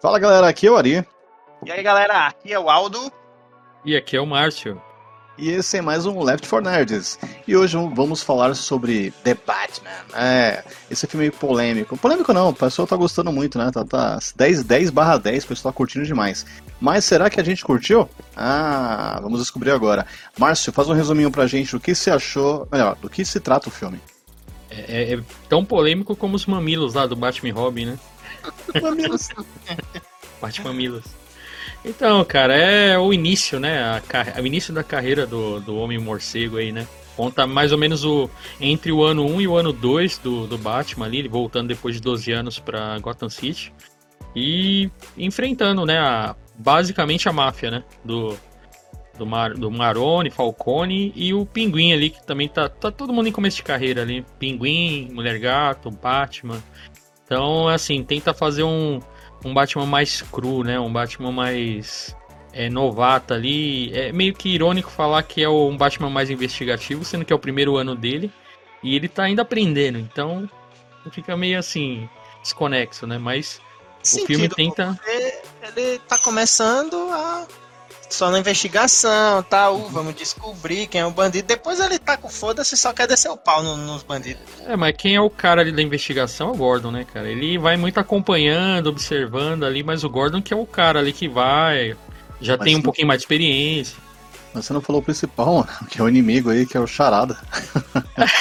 Fala galera, aqui é o Ari. E aí galera, aqui é o Aldo. E aqui é o Márcio. E esse é mais um Left 4 Nerds. E hoje vamos falar sobre The Batman. É, esse filme é polêmico. Polêmico não, o pessoal tá gostando muito, né? Tá, tá 10, 10 barra 10, o pessoal tá curtindo demais. Mas será que a gente curtiu? Ah, vamos descobrir agora. Márcio, faz um resuminho pra gente do que você achou, melhor, do que se trata o filme. É, é, é tão polêmico como os mamilos lá do Batman Robin, né? Mamilos. Batman Mamilos. Então, cara, é o início, né? A, o início da carreira do, do Homem Morcego aí, né? Conta mais ou menos o entre o ano 1 e o ano 2 do, do Batman ali, voltando depois de 12 anos para Gotham City. E enfrentando, né, a, basicamente a máfia, né? Do, do, Mar, do Maroni, Falcone e o Pinguim ali, que também tá, tá todo mundo em começo de carreira ali. Pinguim, Mulher Gato, Batman. Então, assim, tenta fazer um, um Batman mais cru, né? Um Batman mais é, novato ali. É meio que irônico falar que é um Batman mais investigativo, sendo que é o primeiro ano dele. E ele tá ainda aprendendo, então fica meio assim, desconexo, né? Mas Sentido, o filme tenta. Ele tá começando a só na investigação, tá? Uh, vamos descobrir quem é o bandido. Depois ele tá com foda-se só quer descer o pau no, nos bandidos. É, mas quem é o cara ali da investigação é o Gordon, né, cara? Ele vai muito acompanhando, observando ali, mas o Gordon que é o cara ali que vai, já mas tem um pouquinho mais de experiência. Mas você não falou o principal, que é o inimigo aí, que é o Charada.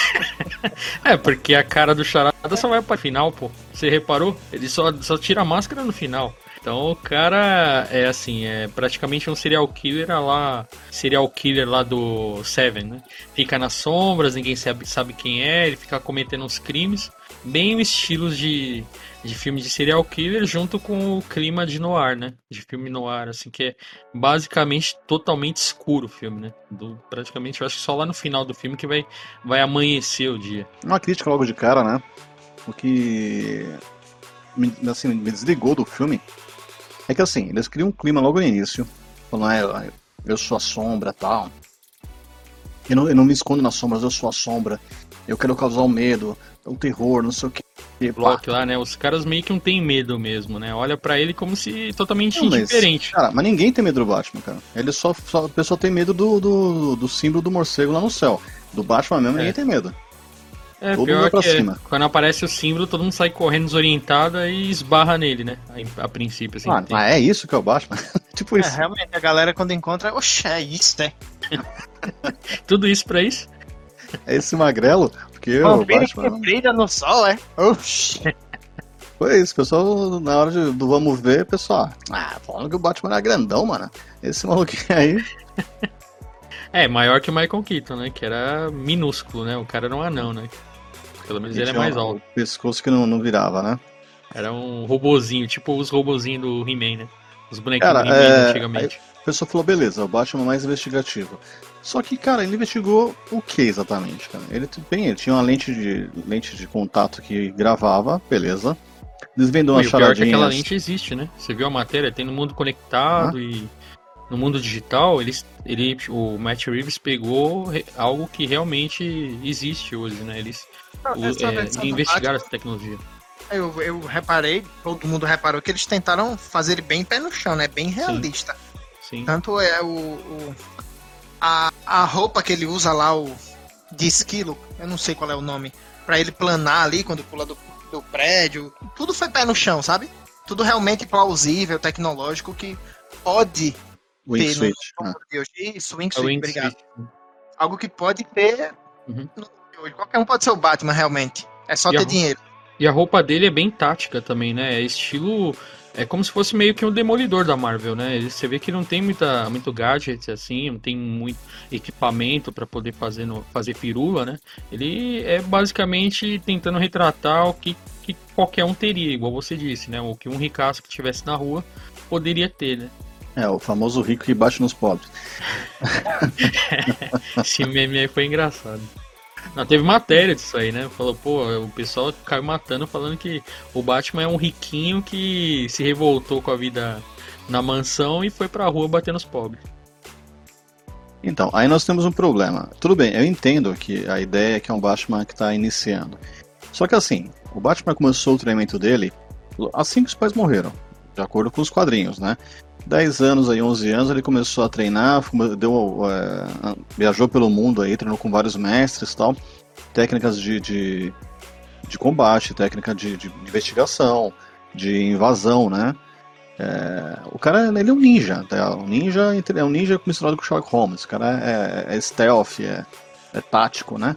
é, porque a cara do Charada só vai pra final, pô. Você reparou? Ele só, só tira a máscara no final. Então o cara é assim, é praticamente um serial killer lá, serial killer lá do Seven, né? Fica nas sombras, ninguém sabe, sabe quem é, ele fica cometendo uns crimes, bem o estilo de, de filme de serial killer junto com o clima de noir, né? De filme noir, assim, que é basicamente totalmente escuro o filme, né? Do, praticamente, eu acho que só lá no final do filme que vai, vai amanhecer o dia. Uma crítica logo de cara, né? O que assim, me desligou do filme é que assim, eles criam um clima logo no início, falando, ah, eu sou a sombra tal. Eu não, eu não me escondo nas sombras, eu sou a sombra. Eu quero causar o medo, o terror, não sei o que. Block lá, né? Os caras meio que não tem medo mesmo, né? Olha para ele como se totalmente não, indiferente. Mas, cara, mas ninguém tem medo do Batman, cara. Ele só, só a pessoa tem medo do, do, do símbolo do morcego lá no céu. Do Batman mesmo, é. ninguém tem medo. É, todo pior pra que é, cima. quando aparece o símbolo, todo mundo sai correndo desorientado e esbarra nele, né? A, a princípio, assim. Ah, mas é isso que é o Batman? tipo é, isso. realmente, a galera quando encontra, oxe, é isso, né? Tudo isso pra isso? É esse magrelo? Porque o Batman... que brilha no sol, é? Oxi. Foi isso, pessoal, na hora de, do vamos ver, pessoal, ah, falando que o Batman é grandão, mano. Esse maluquinho aí... É, maior que o Michael Keaton, né? Que era minúsculo, né? O cara era um anão, né? Pelo menos ele é mais alto. O pescoço que não, não virava, né? Era um robozinho, tipo os robozinhos do He-Man, né? Os bonequinhos cara, do He-Man é... antigamente. A pessoa falou, beleza, o Batman mais investigativo. Só que, cara, ele investigou o que exatamente, cara? Ele, bem, ele tinha uma lente de, lente de contato que gravava, beleza. Desvendou uma charadinha. Pior que aquela lente existe, né? Você viu a matéria? Tem no mundo conectado ah. e no mundo digital, ele, ele, o Matt Reeves pegou algo que realmente existe hoje, né? Eles é, investigar essa tecnologia. Eu, eu reparei, todo mundo reparou que eles tentaram fazer ele bem pé no chão, né? Bem realista. Sim. Sim. Tanto é o, o, a, a roupa que ele usa lá, o de esquilo, eu não sei qual é o nome, para ele planar ali quando pula do, do prédio. Tudo foi pé no chão, sabe? Tudo realmente plausível, tecnológico, que pode Wing ter Switch. no, no de hoje. Isso, Wing Switch, obrigado. Switch. Algo que pode ter uhum. hoje. Qualquer um pode ser o Batman, realmente. É só e ter dinheiro. E a roupa dele é bem tática também, né? É estilo. É como se fosse meio que um demolidor da Marvel, né? Você vê que não tem muita, muito gadget assim, não tem muito equipamento para poder fazer, no, fazer pirula, né? Ele é basicamente tentando retratar o que, que qualquer um teria, igual você disse, né? O que um ricaço que estivesse na rua poderia ter, né? É, o famoso rico que bate nos pobres. Esse meme aí foi engraçado. Não, teve matéria disso aí, né? Falou, pô, o pessoal caiu matando falando que o Batman é um riquinho que se revoltou com a vida na mansão e foi pra rua bater nos pobres. Então, aí nós temos um problema. Tudo bem, eu entendo que a ideia é que é um Batman que está iniciando. Só que assim, o Batman começou o treinamento dele assim que os pais morreram. De acordo com os quadrinhos, né? 10 anos, aí 11 anos, ele começou a treinar, deu, é, viajou pelo mundo aí, treinou com vários mestres tal, técnicas de, de, de combate, técnica de, de, investigação, de invasão, né? É, o cara, ele é um ninja, tá? um ninja é um ninja misturado com Sherlock Holmes, o cara é, é stealth, é, é tático, né?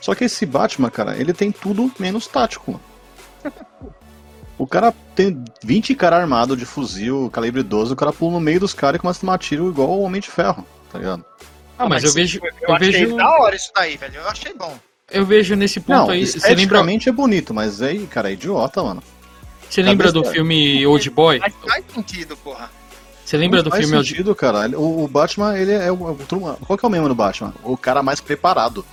Só que esse Batman, cara, ele tem tudo menos tático. O cara tem 20 cara armado de fuzil, calibre 12, o cara pula no meio dos caras e começa a tomar tiro igual o Homem de Ferro, tá ligado? Ah, mas, mas eu vejo. Eu, eu achei vejo... da hora isso daí, velho. Eu achei bom. Eu vejo nesse ponto Não, aí. Você lembra... é bonito, mas aí, cara, é idiota, mano. Você lembra do filme Old Boy? Mas faz sentido, porra. Você lembra do faz filme sentido, Old... cara. O, o, Batman, ele é o. Qual que é o mesmo do Batman? O cara mais preparado.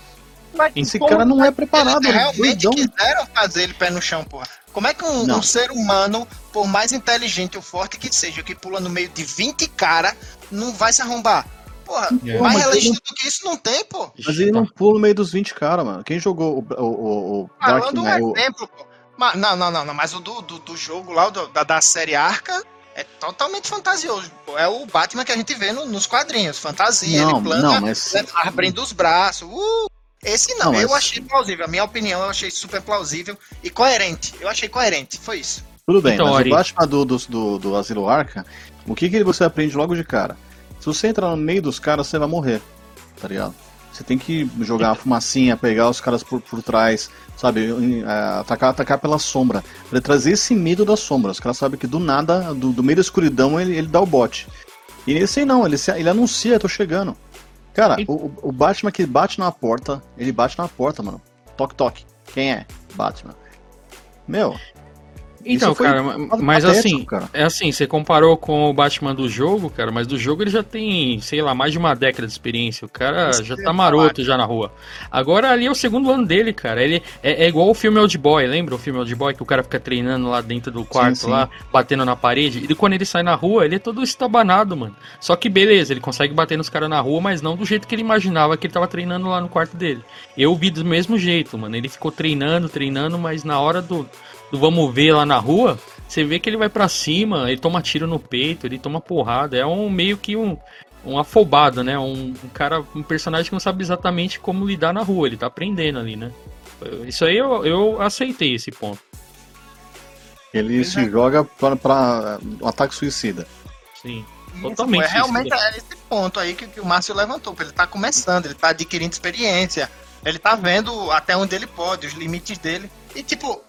Mas, Esse cara não é preparado. Eles realmente doidão. quiseram fazer ele pé no chão, porra. Como é que um, um, ser humano, por mais inteligente ou forte que seja, que pula no meio de 20 cara, não vai se arrombar? Porra, é. mais realista não... do que isso não tem, pô. Mas ele não pula no meio dos 20 caras, mano. Quem jogou o, o, o Dark Knight? Um exemplo, pô. Mas, não, não, não, não, mas o do, do, do jogo lá, do, da, da série Arca, é totalmente fantasioso. É o Batman que a gente vê no, nos quadrinhos. Fantasia, não, ele planta, não, mas... abrindo os braços. Uh! Esse não, não eu mas... achei plausível. A minha opinião, eu achei super plausível e coerente. Eu achei coerente, foi isso. Tudo bem, então, mas Ari... o Batman do, do, do, do Asilo Arca, o que, que você aprende logo de cara? Se você entrar no meio dos caras, você vai morrer, tá ligado? Você tem que jogar uma fumacinha, pegar os caras por, por trás, sabe? É, atacar, atacar pela sombra. Pra trazer esse medo da sombra. Os caras sabem que do nada, do, do meio da escuridão, ele, ele dá o bote. E esse não, ele, ele anuncia, tô chegando. Cara, o, o Batman que bate na porta, ele bate na porta, mano. Toque, toque. Quem é? Batman. Meu, então, cara, mas assim, cara. é assim, você comparou com o Batman do jogo, cara, mas do jogo ele já tem, sei lá, mais de uma década de experiência. O cara já tá maroto já na rua. Agora ali é o segundo ano dele, cara. Ele é, é igual o filme Old Boy, lembra o filme Old Boy que o cara fica treinando lá dentro do quarto sim, sim. lá, batendo na parede. E quando ele sai na rua, ele é todo estabanado, mano. Só que beleza, ele consegue bater nos caras na rua, mas não do jeito que ele imaginava que ele tava treinando lá no quarto dele. Eu vi do mesmo jeito, mano. Ele ficou treinando, treinando, mas na hora do do vamos ver lá na rua, você vê que ele vai para cima, ele toma tiro no peito, ele toma porrada. É um meio que um, um afobado, né? Um, um, cara, um personagem que não sabe exatamente como lidar na rua, ele tá aprendendo ali, né? Isso aí eu, eu aceitei esse ponto. Ele se é. joga para, para um ataque suicida. Sim. Totalmente. É realmente é esse ponto aí que, que o Márcio levantou. Ele tá começando, ele tá adquirindo experiência, ele tá vendo até onde ele pode, os limites dele. E tipo,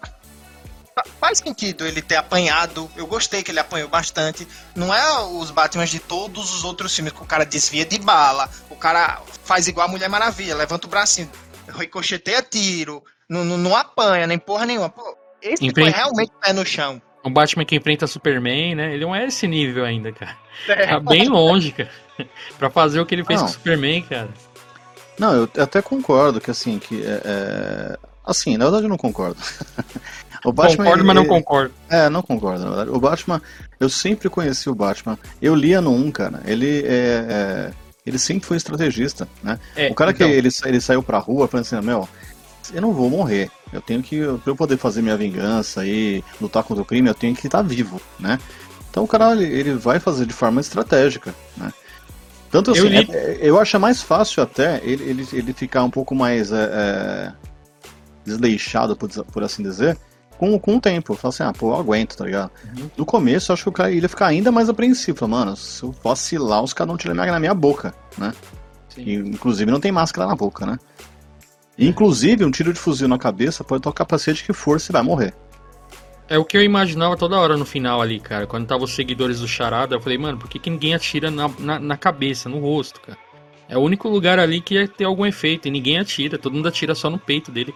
faz sentido ele ter apanhado. Eu gostei que ele apanhou bastante. Não é os Batman de todos os outros filmes que o cara desvia de bala, o cara faz igual a Mulher Maravilha, levanta o bracinho, ricocheteia tiro, não, não, não apanha nem porra nenhuma. Pô, esse Enfrenta... foi realmente pé no chão. O Batman que enfrenta Superman, né? Ele não é esse nível ainda, cara. É. Tá bem longe, cara. pra fazer o que ele fez não. com o Superman, cara. Não, eu até concordo que assim, que é, é... Assim, na verdade eu não concordo. O Batman, concordo, ele, mas não concordo. É, não concordo, na verdade. O Batman, eu sempre conheci o Batman. Eu lia no 1, cara. Ele é, é ele sempre foi estrategista, né? É, o cara então... que ele, ele saiu pra rua falando assim, meu, eu não vou morrer. Eu tenho que, pra eu poder fazer minha vingança e lutar contra o crime, eu tenho que estar vivo, né? Então o cara, ele vai fazer de forma estratégica, né? Tanto assim, eu, li... é, eu acho mais fácil até ele, ele, ele ficar um pouco mais é, é, desleixado, por, por assim dizer, com, com o tempo. Eu falo assim, ah, pô, eu aguento, tá ligado? Uhum. No começo, eu acho que o cara ia ficar ainda mais apreensivo. Mano, se eu vacilar, os caras não tiram na minha boca, né? E, inclusive não tem máscara na boca, né? E, inclusive, um tiro de fuzil na cabeça pode tocar capacete que for, você vai morrer. É o que eu imaginava toda hora no final ali, cara. Quando tava os seguidores do Charada, eu falei, mano, por que, que ninguém atira na, na, na, cabeça, no rosto, cara? É o único lugar ali que ia ter algum efeito, e ninguém atira, todo mundo atira só no peito dele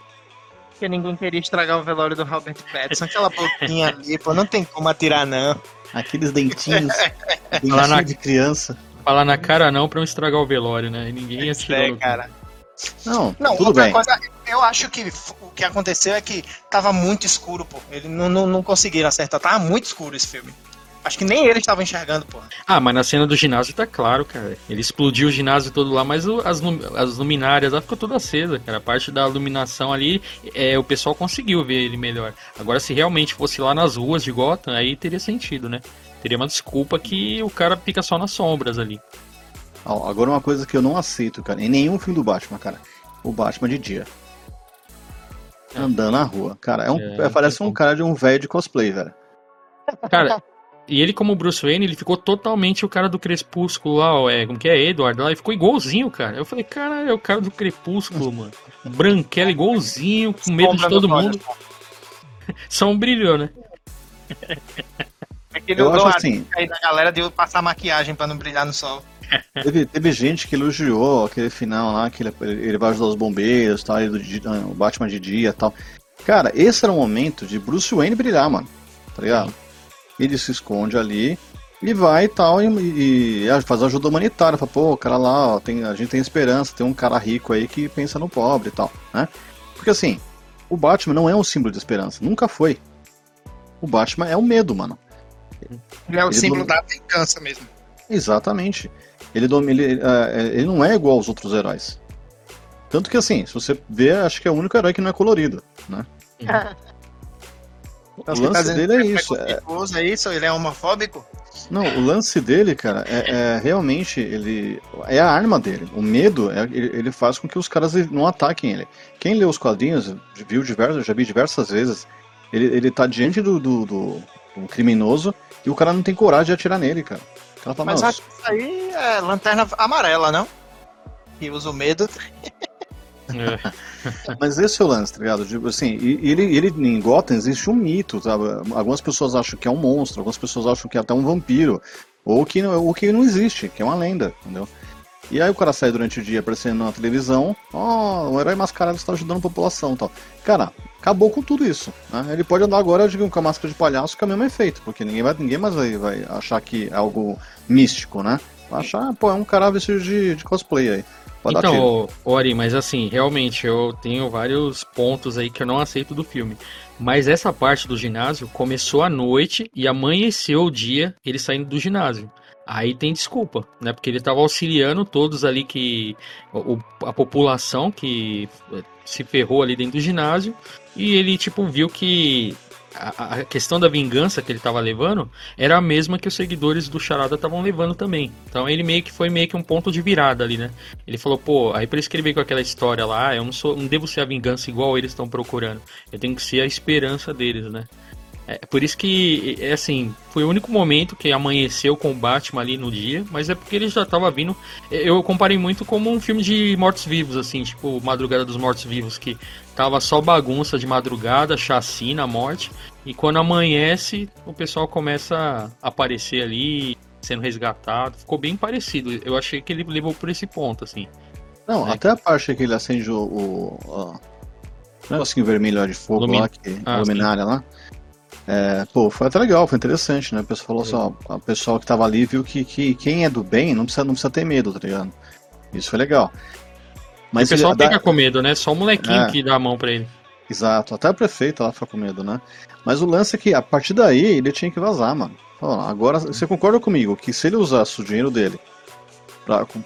porque ninguém queria estragar o velório do Robert Pattinson. Aquela boquinha ali, pô, não tem como atirar, não. Aqueles dentinhos, dentinho na... de criança. Falar na cara não pra não estragar o velório, né? E ninguém atirou. É, cara. Não, não tudo bem. Coisa, eu acho que o que aconteceu é que tava muito escuro, pô. Eles não, não, não conseguiram acertar. Tava muito escuro esse filme. Acho que nem ele estava enxergando, pô. Ah, mas na cena do ginásio tá claro, cara. Ele explodiu o ginásio todo lá, mas o, as, as luminárias lá ficou toda acesa, cara. A parte da iluminação ali, é, o pessoal conseguiu ver ele melhor. Agora, se realmente fosse lá nas ruas de Gotham, aí teria sentido, né? Teria uma desculpa que o cara fica só nas sombras ali. Agora uma coisa que eu não aceito, cara, em nenhum filme do Batman, cara. O Batman de dia. É. Andando na rua. Cara, é um, é, parece um cara de um velho de cosplay, velho. Cara, e ele, como Bruce Wayne, ele ficou totalmente o cara do Crepúsculo lá, é, como que é, Edward lá, ele ficou igualzinho, cara. Eu falei, cara, é o cara do Crepúsculo, mano. Branquela igualzinho, com medo de todo mundo. Só um brilho, né? Aquele eu acho assim, aí da galera deu passar maquiagem para não brilhar no sol. Teve, teve gente que elogiou aquele final lá, que ele, ele vai ajudar os bombeiros, tal, ele, o Batman de dia e tal. Cara, esse era o momento de Bruce Wayne brilhar, mano. Tá ligado? Ele se esconde ali e vai e tal, e, e faz ajuda humanitária. Fala, pô, o cara lá, ó, tem, a gente tem esperança, tem um cara rico aí que pensa no pobre e tal, né? Porque assim, o Batman não é um símbolo de esperança, nunca foi. O Batman é o medo, mano. Ele é o ele símbolo da vingança mesmo. Exatamente. Ele, ele, uh, ele não é igual aos outros heróis. Tanto que assim, se você vê, acho que é o único herói que não é colorido, né? O lance tá dele é, é isso. É... é isso? Ele é homofóbico? Não, o lance dele, cara, é, é, realmente ele é a arma dele. O medo é, ele, faz com que os caras não ataquem ele. Quem lê os quadrinhos viu diversos, já vi diversas vezes. Ele, ele tá diante do, do, do, do criminoso e o cara não tem coragem de atirar nele, cara. Fala, Mas acho que isso aí é lanterna amarela, não? Que usa o medo. É. Mas esse é o lance, tá ligado? Tipo assim, ele, ele em Gotham existe um mito, sabe? Algumas pessoas acham que é um monstro, algumas pessoas acham que é até um vampiro, ou que, ou que não existe, que é uma lenda, entendeu? E aí o cara sai durante o dia aparecendo na televisão, ó, oh, o herói mascarado está ajudando a população tal. Cara, acabou com tudo isso. Né? Ele pode andar agora digo, com a máscara de palhaço com o mesmo efeito, porque ninguém, vai, ninguém mais vai, vai achar que é algo místico, né? Achar, pô, é um cara vestido de, de cosplay aí. Pode então, Ori, mas assim, realmente eu tenho vários pontos aí que eu não aceito do filme. Mas essa parte do ginásio começou à noite e amanheceu o dia ele saindo do ginásio. Aí tem desculpa, né? Porque ele estava auxiliando todos ali que. O, a população que eh, se ferrou ali dentro do ginásio. E ele, tipo, viu que a, a questão da vingança que ele estava levando era a mesma que os seguidores do Charada estavam levando também. Então ele meio que foi meio que um ponto de virada ali, né? Ele falou, pô, aí por isso que ele veio com aquela história lá, eu não sou, não devo ser a vingança igual eles estão procurando. Eu tenho que ser a esperança deles, né? É por isso que, é assim, foi o único momento que amanheceu com o Batman ali no dia, mas é porque ele já tava vindo. Eu comparei muito como um filme de mortos-vivos, assim, tipo Madrugada dos Mortos-Vivos, que tava só bagunça de madrugada, chacina, morte, e quando amanhece, o pessoal começa a aparecer ali, sendo resgatado. Ficou bem parecido. Eu achei que ele levou por esse ponto, assim. Não, né? até a parte que ele acende o. o, o negocinho vermelho lá de fogo Lumin... lá, que, ah, a luminária sim. lá. É, pô, foi até legal, foi interessante, né? O pessoal falou assim, ó, o pessoal que tava ali viu que, que quem é do bem não precisa, não precisa ter medo, tá ligado? Isso foi legal. Mas o pessoal fica dá... com medo, né? Só o molequinho é. que dá a mão pra ele. Exato, até a prefeita lá fica com medo, né? Mas o lance é que a partir daí ele tinha que vazar, mano. Agora, você concorda comigo que se ele usasse o dinheiro dele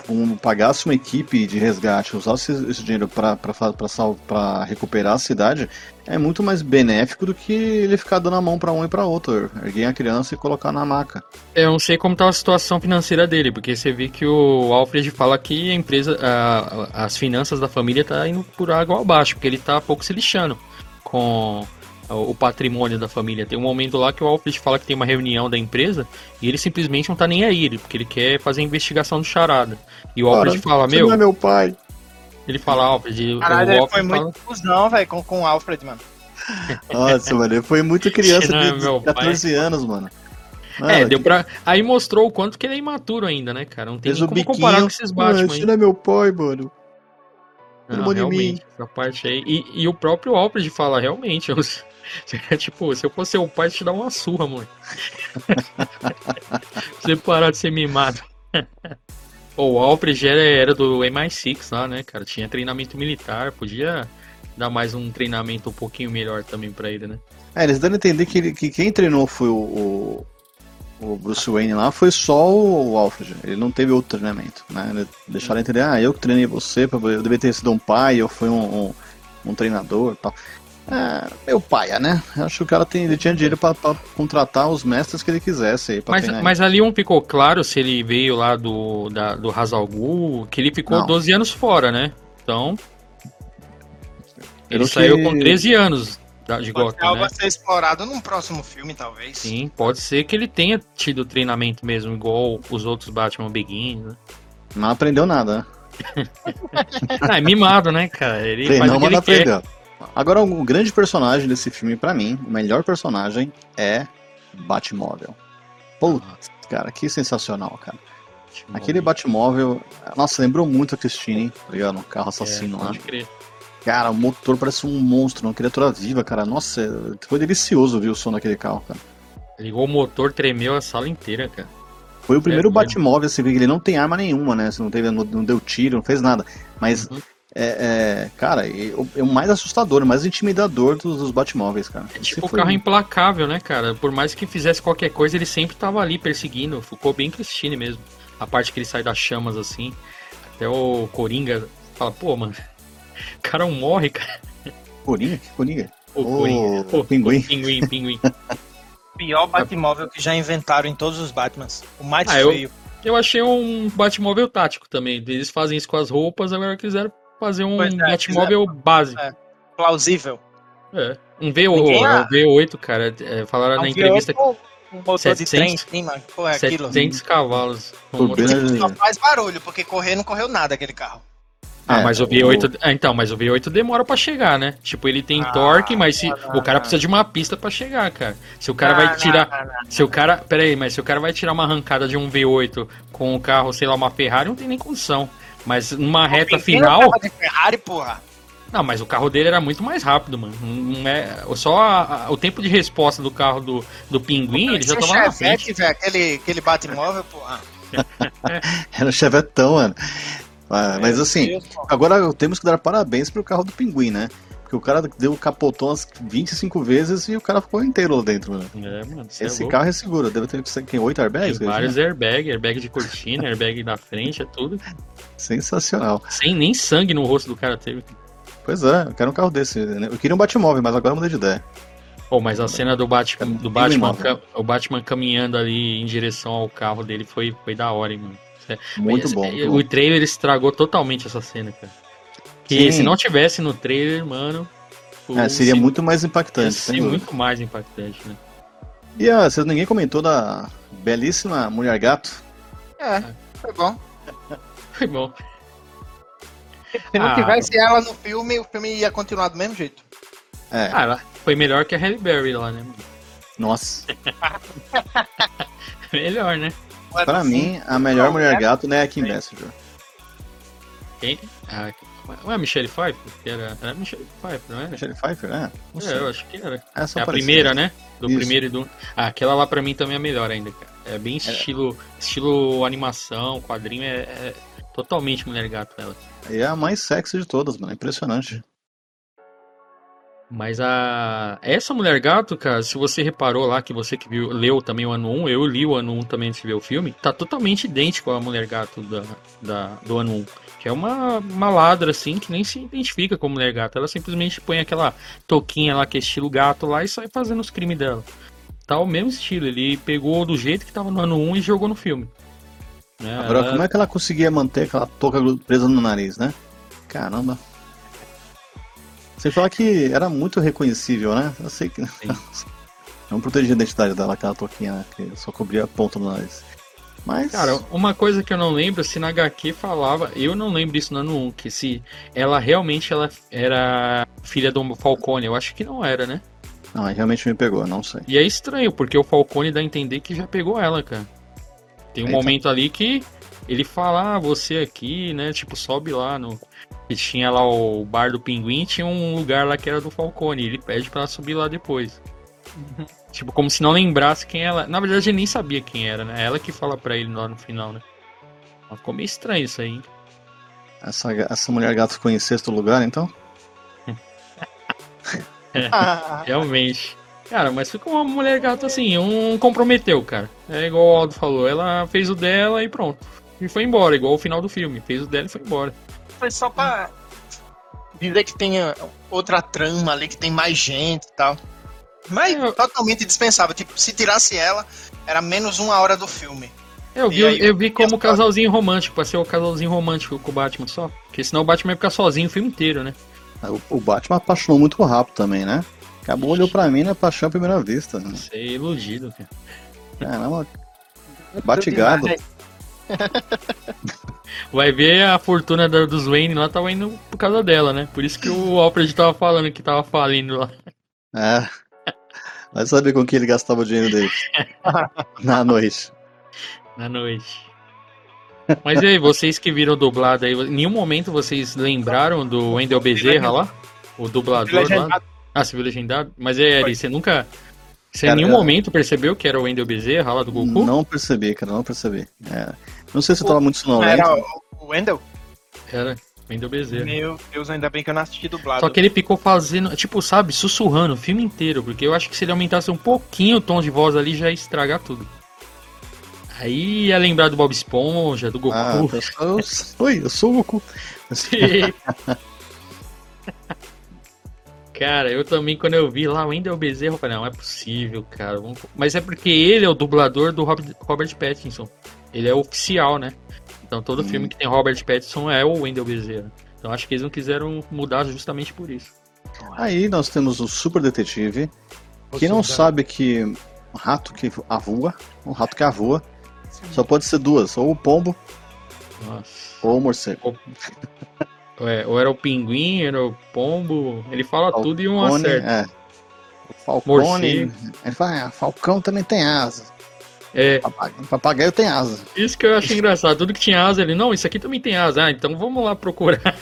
um, pagasse uma equipe de resgate, usasse esse dinheiro para recuperar a cidade, é muito mais benéfico do que ele ficar dando a mão para um e para outro, erguer a criança e colocar na maca. Eu não sei como tá a situação financeira dele, porque você vê que o Alfred fala que a empresa, a, as finanças da família tá indo por água abaixo, porque ele tá pouco se lixando com o patrimônio da família. Tem um momento lá que o Alfred fala que tem uma reunião da empresa e ele simplesmente não tá nem aí, porque ele quer fazer a investigação do charada. E o Alfred fala, meu. Não é meu pai. Ele fala, Alfred. Caralho, o Alfred foi fala... muito fusão, velho, com, com o Alfred, mano. Nossa, mano, ele foi muito criança é de 14 pai. anos, mano. mano. É, deu pra. Aí mostrou o quanto que ele é imaturo ainda, né, cara? Não tem nem como biquinho. comparar com esses Batman. Mano, não é meu pai, mano. Não, realmente, essa parte aí. E, e o próprio Alfred fala, realmente, eu, tipo, se eu fosse seu pai, te dar uma surra, mano. você parar de ser mimado. o Alfred era, era do MI6 lá, né, cara? Tinha treinamento militar, podia dar mais um treinamento um pouquinho melhor também pra ele, né? É, eles dando a entender que, ele, que quem treinou foi o, o, o Bruce Wayne lá foi só o Alfred. Ele não teve outro treinamento, né? Deixaram entender, ah, eu treinei você, eu devia ter sido um pai, eu fui um, um, um treinador tal. É, meu paia, né? Acho que o cara tem, ele tinha dinheiro pra, pra contratar os mestres que ele quisesse. Aí, mas, mas ali não ficou claro se ele veio lá do, da, do Hazalgu, que ele ficou não. 12 anos fora, né? Então. Ele Pelo saiu que... com 13 anos de Gotham, algo né? a ser explorado num próximo filme, talvez. Sim, pode ser que ele tenha tido treinamento mesmo, igual os outros Batman Begins, né? Não aprendeu nada, né? ah, é mimado, né, cara? Ele Treinou, faz o que ele aprendeu. Quer. Agora, o grande personagem desse filme, para mim, o melhor personagem é Batmóvel. Putz, cara, que sensacional, cara. Batmóvel. Aquele Batmóvel, nossa, lembrou muito a Christine, tá ligado? Um carro assassino é, lá. Crer. Cara, o motor parece um monstro, uma criatura viva, cara. Nossa, foi delicioso ver o som daquele carro, cara. Ligou o motor, tremeu a sala inteira, cara. Foi o primeiro é, Batmóvel, vê que ele não tem arma nenhuma, né? Não, teve, não, não deu tiro, não fez nada. Mas uhum é, é, cara, é, é, o mais assustador, o mais intimidador dos, dos Batmóveis, cara. É tipo o carro implacável, né, cara? Por mais que fizesse qualquer coisa, ele sempre tava ali perseguindo. Ficou bem Christine mesmo. A parte que ele sai das chamas assim. Até o Coringa fala, pô, mano, o cara não morre, cara. Coringa? Que Coringa? O oh, Coringa. O pinguim. pinguim, pinguim. Pior Batmóvel que já inventaram em todos os Batmans. O mais ah, feio. Eu, eu achei um Batmóvel tático também. Eles fazem isso com as roupas, agora quiseram fazer um é, Batmóvel básico. É, plausível. É. Um V, Ninguém, ah, V8, cara, é, falaram na entrevista. V8, um motor 700, de trem. Pô, é 700 aquilo. cavalos. Um só faz barulho, porque correr não correu nada aquele carro. Ah, é, mas o V8. O... Ah, então, mas o V8 demora para chegar, né? Tipo, ele tem ah, torque, mas se não, o cara precisa de uma pista para chegar, cara. Se o cara vai tirar. Não, se o cara. Pera aí, mas se o cara vai tirar uma arrancada de um V8 com o carro, sei lá, uma Ferrari, não tem nem condição. Mas numa o reta final. De Ferrari, porra. Não, mas o carro dele era muito mais rápido, mano. Não é, só a, a, o tempo de resposta do carro do, do Pinguim, ele já tava na frente. Véio, aquele, aquele bate-móvel, porra. era o Chevetão, mano. Ah, mas assim, agora temos que dar parabéns pro carro do Pinguim, né? Porque o cara deu o capotão umas 25 vezes e o cara ficou inteiro lá dentro, mano. É, mano. É Esse é carro é seguro, deve ter que 8 airbags? Tem vários airbags, airbag de cortina, airbag na frente, é tudo. Sensacional. Sem nem sangue no rosto do cara teve. Pois é, eu quero um carro desse. Né? Eu queria um Batmóvel, mas agora eu mudei de ideia. Pô, mas a cena do Batman, do Batman, o Batman caminhando ali em direção ao carro dele foi, foi da hora, hein, mano. É, muito bom. O trailer estragou totalmente essa cena, cara. Que Sim. se não tivesse no trailer, mano. É, seria se... muito mais impactante. Seria muito mais impactante, né? E ah, vocês ninguém comentou da belíssima Mulher Gato? É, foi bom. foi bom. Se não ah, tivesse ela no filme, o filme ia continuar do mesmo jeito. É. Ah, ela foi melhor que a Halle Berry lá, né? Nossa. melhor, né? Pra mim, a melhor Mulher Gato não é a Kim Basinger. Quem? Ah, não é a Michelle Pfeiffer? Que era, era Michelle Pfeiffer, não é? Michelle Pfeiffer, é? É, eu acho que era. É, é a primeira, né? Do Isso. primeiro e do. Ah, aquela lá pra mim também é melhor ainda, cara. É bem estilo, é. estilo animação, quadrinho, é, é, totalmente mulher gato ela. E é a mais sexy de todas, mano. É impressionante. Mas a. Essa mulher gato, cara, se você reparou lá, que você que viu, leu também o ano 1, eu li o ano 1 também antes de ver o filme, tá totalmente idêntico à mulher gato da, da, do ano 1 que é uma, uma ladra, assim, que nem se identifica como mulher gato. Ela simplesmente põe aquela touquinha lá, que é estilo gato lá, e sai fazendo os crimes dela. Tá o mesmo estilo, ele pegou do jeito que tava no ano 1 e jogou no filme. Né? Agora, ela... como é que ela conseguia manter aquela touca presa no nariz, né? Caramba. Você fala que era muito reconhecível, né? Eu sei que. Não protegia a identidade dela, aquela touquinha, né? que só cobria a ponta do nariz. Mas... Cara, uma coisa que eu não lembro, se na HQ falava, eu não lembro isso no ano 1, que se ela realmente ela era filha do Falcone, eu acho que não era, né? Não, realmente me pegou, não sei. E é estranho, porque o Falcone dá a entender que já pegou ela, cara. Tem um Eita. momento ali que ele fala, ah, você aqui, né? Tipo, sobe lá no. E tinha lá o bar do pinguim, tinha um lugar lá que era do Falcone. Ele pede para ela subir lá depois. Tipo, como se não lembrasse quem ela. Na verdade, ele nem sabia quem era, né? Ela que fala pra ele lá no final, né? Mas ficou meio estranho isso aí. Hein? Essa, essa mulher gato conhecia em sexto lugar, então? é, realmente. Cara, mas ficou uma mulher gata assim, um comprometeu, cara. É igual o Aldo falou, ela fez o dela e pronto. E foi embora, igual o final do filme. Fez o dela e foi embora. Foi só pra dizer que tem outra trama ali, que tem mais gente e tal. Mas é, totalmente dispensável. Tipo, se tirasse ela, era menos uma hora do filme. Eu vi, aí, eu vi como casalzinho romântico, pra ser o casalzinho romântico com o Batman só. Porque senão o Batman ia ficar sozinho o filme inteiro, né? O, Batman apaixonou muito rápido também, né? Acabou, olhou pra mim na paixão à primeira vista. Né? Você é iludido, cara. Caramba, batigado. Vai ver a fortuna dos Wayne lá tava indo por causa dela, né? Por isso que o Alfred tava falando que tava falindo lá. É. Vai saber com que ele gastava o dinheiro dele. Na noite. Na noite. Mas e aí, vocês que viram dublado aí, em nenhum momento vocês lembraram do Wendel Bezerra lá? O dublador lá? Ah, você viu legendado? Mas é, Eri, você nunca. Você cara, em nenhum eu... momento percebeu que era o Wendel Bezerra lá do Goku? Não percebi, cara, não percebi. É. Não sei se eu tava muito sonolento. Era o Wendel? Era. Wendel Bezerra. Meu Deus, ainda bem que eu não assisti dublado. Só que ele ficou fazendo, tipo, sabe, sussurrando o filme inteiro, porque eu acho que se ele aumentasse um pouquinho o tom de voz ali, já ia estragar tudo. Aí ia lembrar do Bob Esponja, do Goku. Ah, eu, oi, eu sou o Goku. cara, eu também, quando eu vi lá o Wendel Bezerra, eu falei, não, é possível, cara. Mas é porque ele é o dublador do Robert Pattinson. Ele é oficial, né? Então todo hum. filme que tem Robert Pattinson é o Wendel Bezerra. Então acho que eles não quiseram mudar justamente por isso. Aí nós temos o Super Detetive, que não sabe que um rato que avua, um rato que avua, só pode ser duas, ou o pombo Nossa. ou o morcego. Ou, é, ou era o pinguim, era o pombo, ele fala Falcone, tudo e um acerta. É. O Falcone, morcego. ele fala, ah, Falcão também tem asa. É. Papagaio, papagaio tem asa. Isso que eu acho engraçado. Tudo que tinha asa, ele, não, isso aqui também tem asa. Ah, então vamos lá procurar.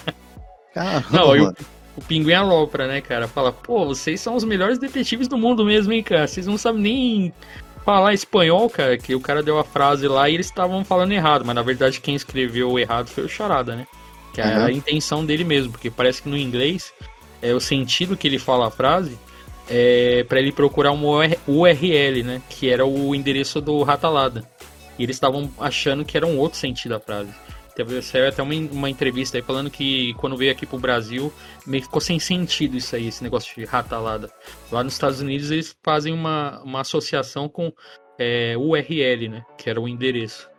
Caramba, não, o, o pinguim alopra, né, cara? Fala, pô, vocês são os melhores detetives do mundo mesmo, hein, cara? Vocês não sabem nem falar espanhol, cara, que o cara deu a frase lá e eles estavam falando errado, mas na verdade quem escreveu errado foi o Charada, né? Que uhum. a intenção dele mesmo, porque parece que no inglês é o sentido que ele fala a frase é, para ele procurar um URL, né? Que era o endereço do Ratalada. E eles estavam achando que era um outro sentido a frase. Teve saiu até uma, uma entrevista aí falando que quando veio aqui pro Brasil, meio que ficou sem sentido isso aí, esse negócio de ratalada. Lá nos Estados Unidos eles fazem uma, uma associação com é, URL, né? Que era o endereço.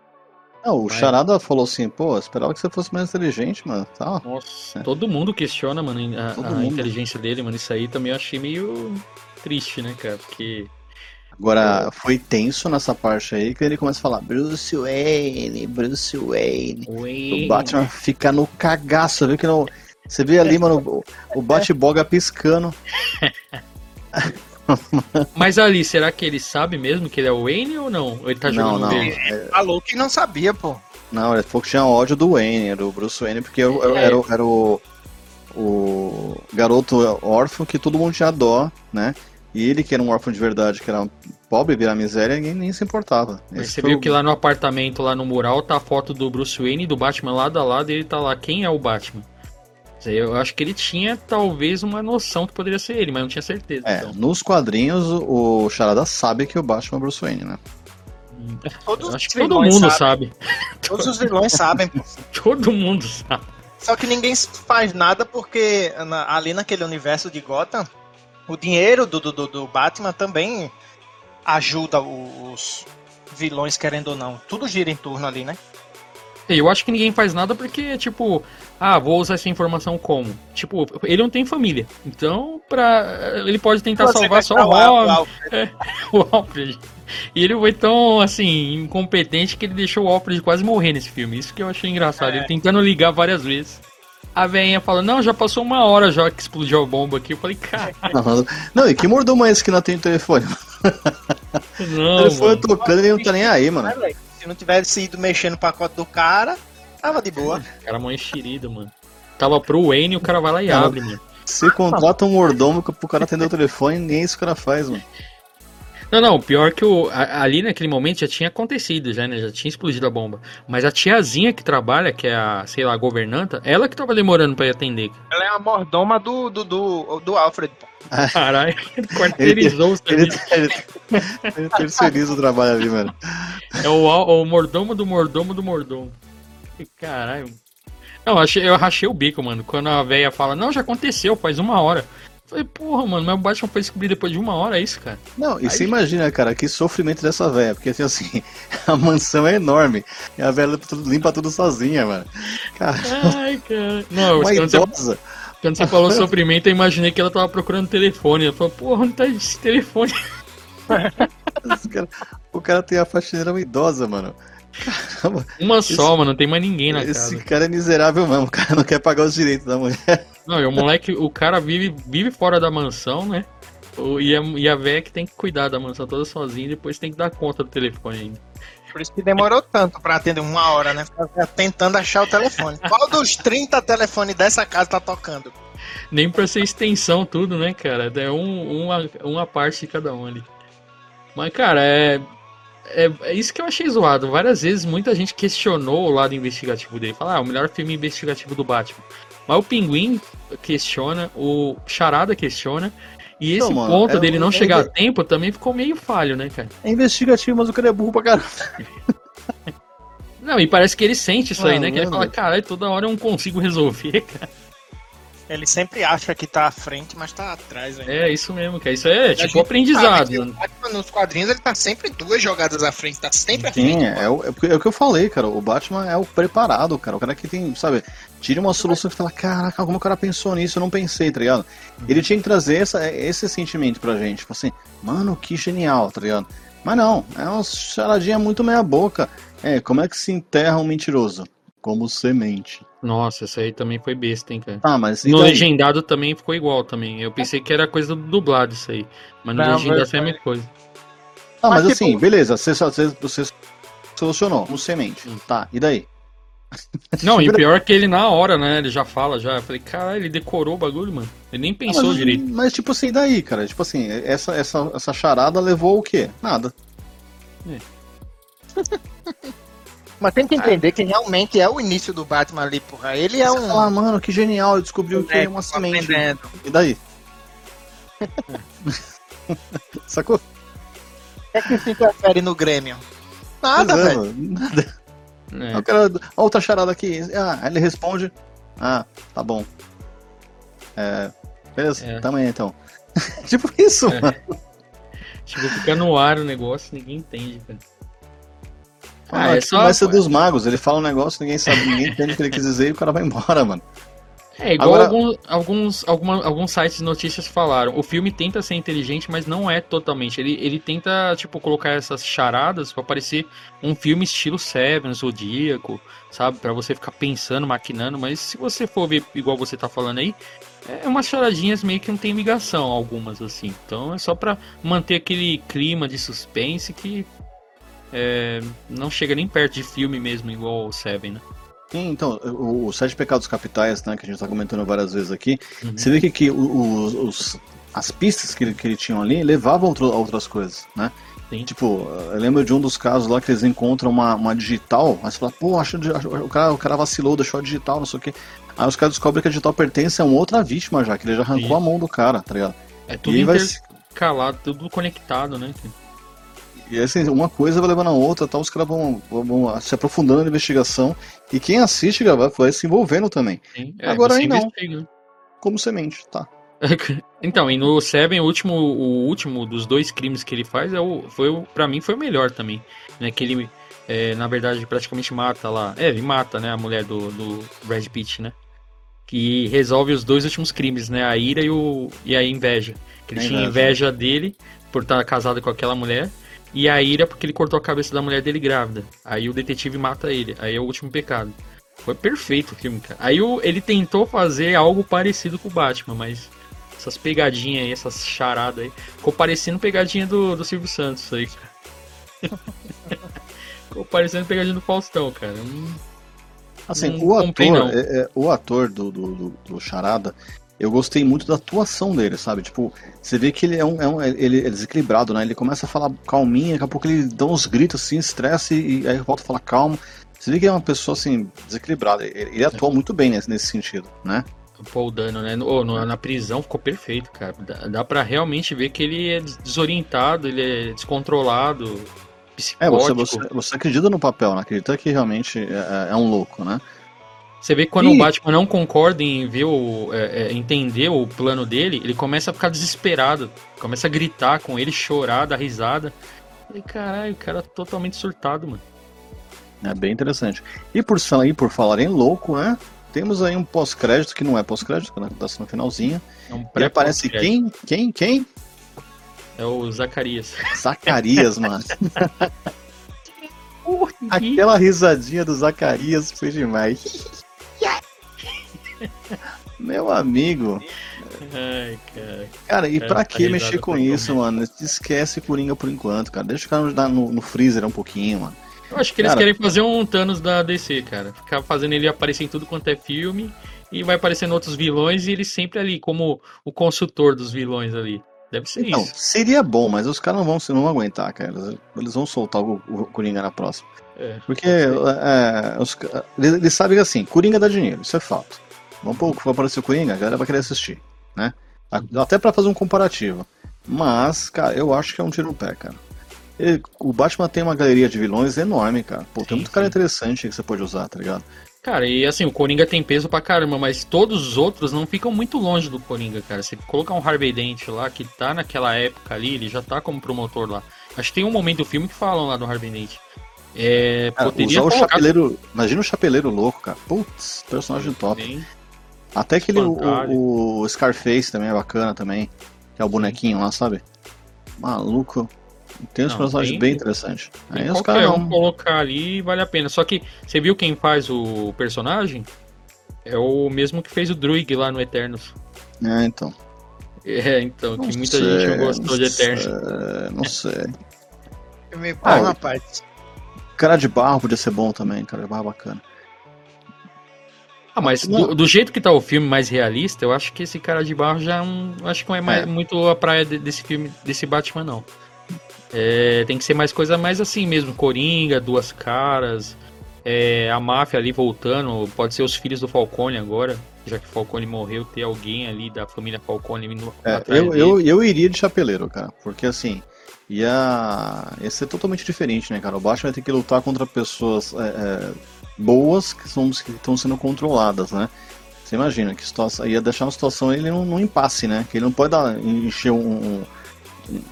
Não, o. Charada falou assim, pô, esperava que você fosse mais inteligente, mano. Tá. Nossa, é. todo mundo questiona, mano, a, a inteligência dele, mano. Isso aí também eu achei meio triste, né, cara? Porque. Agora, foi tenso nessa parte aí que ele começa a falar Bruce Wayne, Bruce Wayne. Wayne. O Batman fica no cagaço, viu que não. Você vê ali, mano, o Batboga piscando. Mas ali, será que ele sabe mesmo que ele é o Wayne ou não? Ou ele tá jogando não, não. Ele é... falou que não sabia, pô. Não, ele falou que tinha ódio do Wayne, do Bruce Wayne, porque eu, eu, é. era, era o, o garoto órfão que todo mundo tinha dó, né? E ele, que era um órfão de verdade, que era pobre, virar miséria, ninguém nem se importava. Esse você viu o... que lá no apartamento, lá no mural, tá a foto do Bruce Wayne e do Batman lado a lado, e ele tá lá, quem é o Batman? Eu acho que ele tinha talvez uma noção que poderia ser ele, mas não tinha certeza. É, então. nos quadrinhos o Charada sabe que o Batman é Bruce Wayne, né? Todos acho que todo mundo sabem. sabe. Todos os vilões sabem. todo mundo sabe. Só que ninguém faz nada porque na, ali naquele universo de Gotham, o dinheiro do, do, do Batman também ajuda os vilões, querendo ou não. Tudo gira em torno ali, né? Eu acho que ninguém faz nada porque, tipo, ah, vou usar essa informação como? Tipo, ele não tem família. Então, pra, ele pode tentar Você salvar só o Alfred. É, o Alfred. E ele foi tão, assim, incompetente que ele deixou o Alfred quase morrer nesse filme. Isso que eu achei engraçado. É. Ele tentando ligar várias vezes. A velhinha fala, não, já passou uma hora já que explodiu a bomba aqui. Eu falei, cara. Não, e que mordomo é esse que não tem telefone? Não, ele foi tocando e não tá nem aí, mano. Se não tivesse ido mexendo no pacote do cara, tava de boa. Cara, mãe enxerida, mano. Tava pro Wayne e o cara vai lá e abre, mano. Você contrata um mordomo pro cara atender o telefone, nem isso o cara faz, mano. Não, não, pior que o, ali naquele momento já tinha acontecido, já, né? Já tinha explodido a bomba. Mas a tiazinha que trabalha, que é a, sei lá, a governanta, ela que tava demorando pra ir atender. Ela é a mordoma do, do, do, do Alfred. Caralho, quarteirizou o serviço. Ele, ele, ele terceiriza o trabalho ali, mano. É o, o mordomo do mordomo do mordomo. Caralho. Não, eu, achei, eu rachei o bico, mano. Quando a velha fala, não, já aconteceu, faz uma hora. Falei, porra, mano, mas o Batman foi descobrir depois de uma hora, é isso, cara? Não, e Aí... você imagina, cara, que sofrimento dessa velha, porque assim, assim, a mansão é enorme, e a velha limpa tudo sozinha, mano. Cara, Ai, cara. Não, uma idosa. Você, quando você falou sofrimento, eu imaginei que ela tava procurando telefone. Ela falou, porra, onde tá esse telefone? o cara tem a faxineira uma idosa, mano. Caramba, uma esse, só, mano, não tem mais ninguém na esse casa. Esse cara é miserável mesmo, o cara não quer pagar os direitos da mulher. Não, e o moleque, o cara vive, vive fora da mansão, né? E a, e a véia que tem que cuidar da mansão toda sozinha e depois tem que dar conta do telefone ainda. Por isso que demorou tanto pra atender uma hora, né? Tentando achar o telefone. Qual dos 30 telefones dessa casa tá tocando? Nem pra ser extensão tudo, né, cara? É um, uma, uma parte de cada um ali. Mas, cara, é, é, é, isso que eu achei zoado. Várias vezes muita gente questionou o lado investigativo dele. Fala, ah, o melhor filme investigativo do Batman. Mas o Pinguim questiona, o Charada questiona. E esse não, ponto é, dele não é, chegar a tempo também ficou meio falho, né, cara? É investigativo, mas o cara é burro pra caramba. não, e parece que ele sente isso ah, aí, né? Que ele fala, caralho, toda hora eu não consigo resolver, cara. Ele sempre acha que tá à frente, mas tá atrás ainda. É, isso mesmo, que isso é tipo aprendizado. Sabe, Batman, nos quadrinhos ele tá sempre duas jogadas à frente, tá sempre à frente. Sim, é, o, é, o que eu falei, cara. O Batman é o preparado, cara. O cara que tem, sabe, tira uma solução que fala, caraca, como o cara pensou nisso? Eu não pensei, tá ligado? Ele tinha que trazer essa, esse sentimento pra gente. Tipo assim, mano, que genial, tá ligado? Mas não, é uma charadinha muito meia boca. É, como é que se enterra um mentiroso? Como semente. Nossa, essa aí também foi besta, hein, cara. Ah, mas no daí? legendado também ficou igual também. Eu pensei que era coisa do dublado isso aí. Mas no não, legendado foi a mesma coisa. Ah, mas, mas assim, tipo... beleza, você, você, você solucionou, um semente. Hum. Tá, e daí? Não, e pior que ele na hora, né? Ele já fala, já. Eu falei, cara, ele decorou o bagulho, mano. Ele nem pensou ah, mas, direito. Mas, tipo assim, daí, cara? Tipo assim, essa, essa, essa charada levou o quê? Nada. É. Mas tem que entender que realmente é o início do Batman ali, porra. Ele é um. Ah, mano, que genial, descobriu que é uma semente. Aprendendo. E daí? Sacou? O que, é que se interfere no Grêmio? Nada, é, velho. Nada. É. Eu quero outra charada aqui. Ah, ele responde. Ah, tá bom. É, beleza, é. também então. tipo isso, é. mano. Tipo, fica no ar o negócio, ninguém entende, cara. Ah, ah é só começa dos magos, ele fala um negócio, ninguém sabe, ninguém entende o que ele quis dizer e o cara vai embora, mano. É, igual Agora... alguns, alguns, alguma, alguns sites de notícias falaram. O filme tenta ser inteligente, mas não é totalmente. Ele, ele tenta, tipo, colocar essas charadas para parecer um filme estilo Seven, Zodíaco, sabe? para você ficar pensando, maquinando. Mas se você for ver, igual você tá falando aí, é umas charadinhas meio que não tem ligação, algumas assim. Então é só para manter aquele clima de suspense que é, não chega nem perto de filme mesmo, igual o Seven, né? Sim, então, o, o Sete Pecados Capitais, né, que a gente está comentando várias vezes aqui, uhum. você vê que, que os, os, as pistas que ele, que ele tinha ali levavam a outras coisas, né? Sim. Tipo, eu lembro de um dos casos lá que eles encontram uma, uma digital, aí você fala, pô, acho, o, cara, o cara vacilou, deixou a digital, não sei o quê. Aí os caras descobrem que a digital pertence a uma outra vítima já, que ele já arrancou Sim. a mão do cara, tá ligado? É tudo intercalado, vai... tudo conectado, né? E assim, uma coisa vai levando a outra, tá, os caras vão, vão, se aprofundando na investigação. E quem assiste vai, vai se envolvendo também. Sim, é, Agora aí não. Investiga. Como semente, tá. então, e no Seven, o último, o último dos dois crimes que ele faz, é o, foi o, pra mim foi o melhor também. Né? Que ele, é, na verdade, praticamente mata lá. É, ele mata, né, a mulher do, do Brad Pitt, né? Que resolve os dois últimos crimes, né? A ira e, o, e a inveja. Que ele tinha inveja dele por estar casado com aquela mulher. E a ira porque ele cortou a cabeça da mulher dele grávida. Aí o detetive mata ele. Aí é o último pecado. Foi perfeito o filme, cara. Aí o, ele tentou fazer algo parecido com o Batman, mas essas pegadinhas aí, essas charadas aí, ficou parecendo pegadinha do, do Silvio Santos aí, cara. ficou parecendo pegadinha do Faustão, cara. Não, assim, não o ator, é, é, o ator do, do, do, do Charada, eu gostei muito da atuação dele, sabe? Tipo, você vê que ele é um, é um ele é desequilibrado, né? Ele começa a falar calminho, daqui a pouco ele dá uns gritos assim, estresse e aí volta a falar calmo. Você vê que é uma pessoa assim desequilibrada. Ele, ele atua muito bem nesse, nesse sentido, né? O Paul Dano, né? No, no, na prisão ficou perfeito, cara. Dá, dá para realmente ver que ele é desorientado, ele é descontrolado, psicótico. É, você, você, você acredita no papel, né? Acredita que realmente é, é um louco, né? Você vê que quando e... o Batman não concorda em ver o, é, é, entender o plano dele, ele começa a ficar desesperado, começa a gritar com ele, chorar, dar risada. E caralho, o cara totalmente surtado, mano. É bem interessante. E por, e por falar em louco, né? Temos aí um pós-crédito que não é pós-crédito, né? Tá no finalzinho. É um e aparece quem? Quem? Quem? É o Zacarias. Zacarias, mano. Aquela risadinha do Zacarias foi demais. Meu amigo. Ai, cara. Cara, e pra que mexer com isso, mano? Esquece Coringa por enquanto, cara. Deixa o cara no, no freezer um pouquinho, mano. Eu acho que eles cara, querem fazer um Thanos da DC, cara. Ficar fazendo ele aparecer em tudo quanto é filme. E vai aparecendo outros vilões e ele sempre ali, como o consultor dos vilões ali. Deve ser então, isso. Seria bom, mas os caras não vão, não vão aguentar, cara. Eles, eles vão soltar o, o Coringa na próxima. É, Porque é, os, eles, eles sabem que assim, Coringa dá dinheiro, isso é fato. Vamos pôr vai aparecer o Coringa, a galera vai querer assistir, né? Até para fazer um comparativo. Mas, cara, eu acho que é um tiro no pé, cara. Ele, o Batman tem uma galeria de vilões enorme, cara. Pô, sim, tem muito sim. cara interessante que você pode usar, tá ligado? Cara, e assim, o Coringa tem peso pra caramba, mas todos os outros não ficam muito longe do Coringa, cara. Se colocar um Harvey Dent lá, que tá naquela época ali, ele já tá como promotor lá. Acho que tem um momento do filme que falam lá do Harvey Dent. É, cara, usar o chapeleiro. Imagina o chapeleiro louco, cara. Putz, personagem top. Bem... Até aquele o, o, Scarface também é bacana também. Que é o bonequinho lá, sabe? Maluco. Tem uns não, personagens tem, bem interessantes. Aí os caras um colocar ali vale a pena. Só que você viu quem faz o personagem? É o mesmo que fez o Druig lá no Eternos. É, então. É, então, não que muita sei, gente não gostou não de Eternos. Sei, não sei. É meio pau ah, na parte. Cara de barro podia ser bom também, cara de barro bacana. Ah, mas do, do, jeito que tá o filme mais realista, eu acho que esse cara de barro já é um, acho que não é, mais, é. muito a praia desse filme, desse Batman não. É, tem que ser mais coisa mais assim mesmo, Coringa, duas caras, é, a máfia ali voltando, pode ser os filhos do Falcone agora, já que Falcone morreu, ter alguém ali da família Falcone vindo é, eu, eu, eu iria de chapeleiro, cara, porque assim, ia, ia ser totalmente diferente, né, cara? O Batman vai ter que lutar contra pessoas é, é, boas que, são, que estão sendo controladas, né? Você imagina que situação, ia deixar uma situação ele num, num impasse, né? Que ele não pode dar, encher um,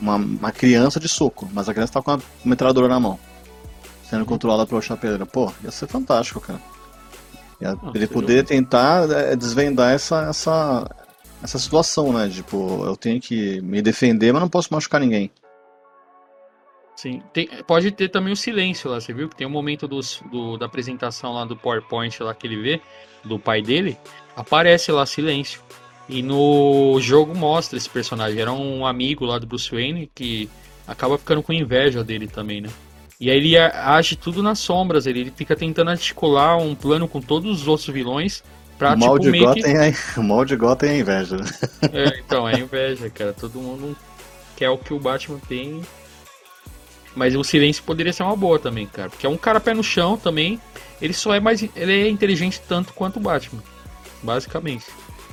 uma, uma, criança de soco, mas a criança tá com uma metralhadora na mão, sendo controlada pelo chapeleiro. Pô, ia ser fantástico, cara. Ia, ah, ele poder tentar é, desvendar essa, essa, essa situação, né? Tipo, eu tenho que me defender, mas não posso machucar ninguém. Sim, tem, pode ter também o silêncio lá, você viu que tem um momento do, do, da apresentação lá do PowerPoint lá que ele vê, do pai dele, aparece lá silêncio. E no jogo mostra esse personagem, era um amigo lá do Bruce Wayne que acaba ficando com inveja dele também, né? E aí ele age tudo nas sombras, ele, ele fica tentando articular um plano com todos os outros vilões pra, o mal tipo, de Gotham que... é, O mal de Gotham é a inveja. É, então, é inveja, cara. Todo mundo quer o que o Batman tem mas o silêncio poderia ser uma boa também, cara. Porque é um cara pé no chão também. Ele só é mais. Ele é inteligente tanto quanto o Batman. Basicamente.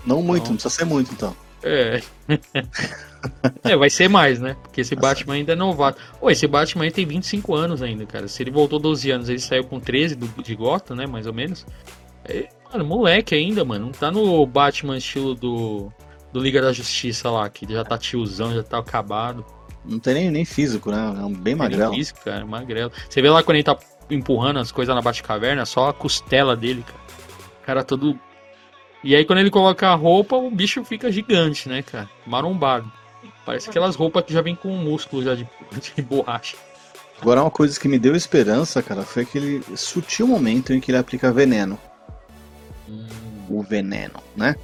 Não muito, então, não precisa ser muito então. É. é, vai ser mais, né? Porque esse Batman ainda é novato. Pô, esse Batman aí tem 25 anos ainda, cara. Se ele voltou 12 anos, ele saiu com 13 do, de Gotham, né? Mais ou menos. É, mano, moleque ainda, mano. Não tá no Batman estilo do, do Liga da Justiça lá, que já tá tiozão, já tá acabado. Não tem nem, nem físico, né? É um bem magrelo. físico, cara, magrelo. Você vê lá quando ele tá empurrando as coisas na Batcaverna, só a costela dele, cara. O cara todo. E aí quando ele coloca a roupa, o bicho fica gigante, né, cara? Marombado. Parece aquelas roupas que já vem com músculo já de, de borracha. Agora uma coisa que me deu esperança, cara, foi aquele sutil momento em que ele aplica veneno. Hum. O veneno, né?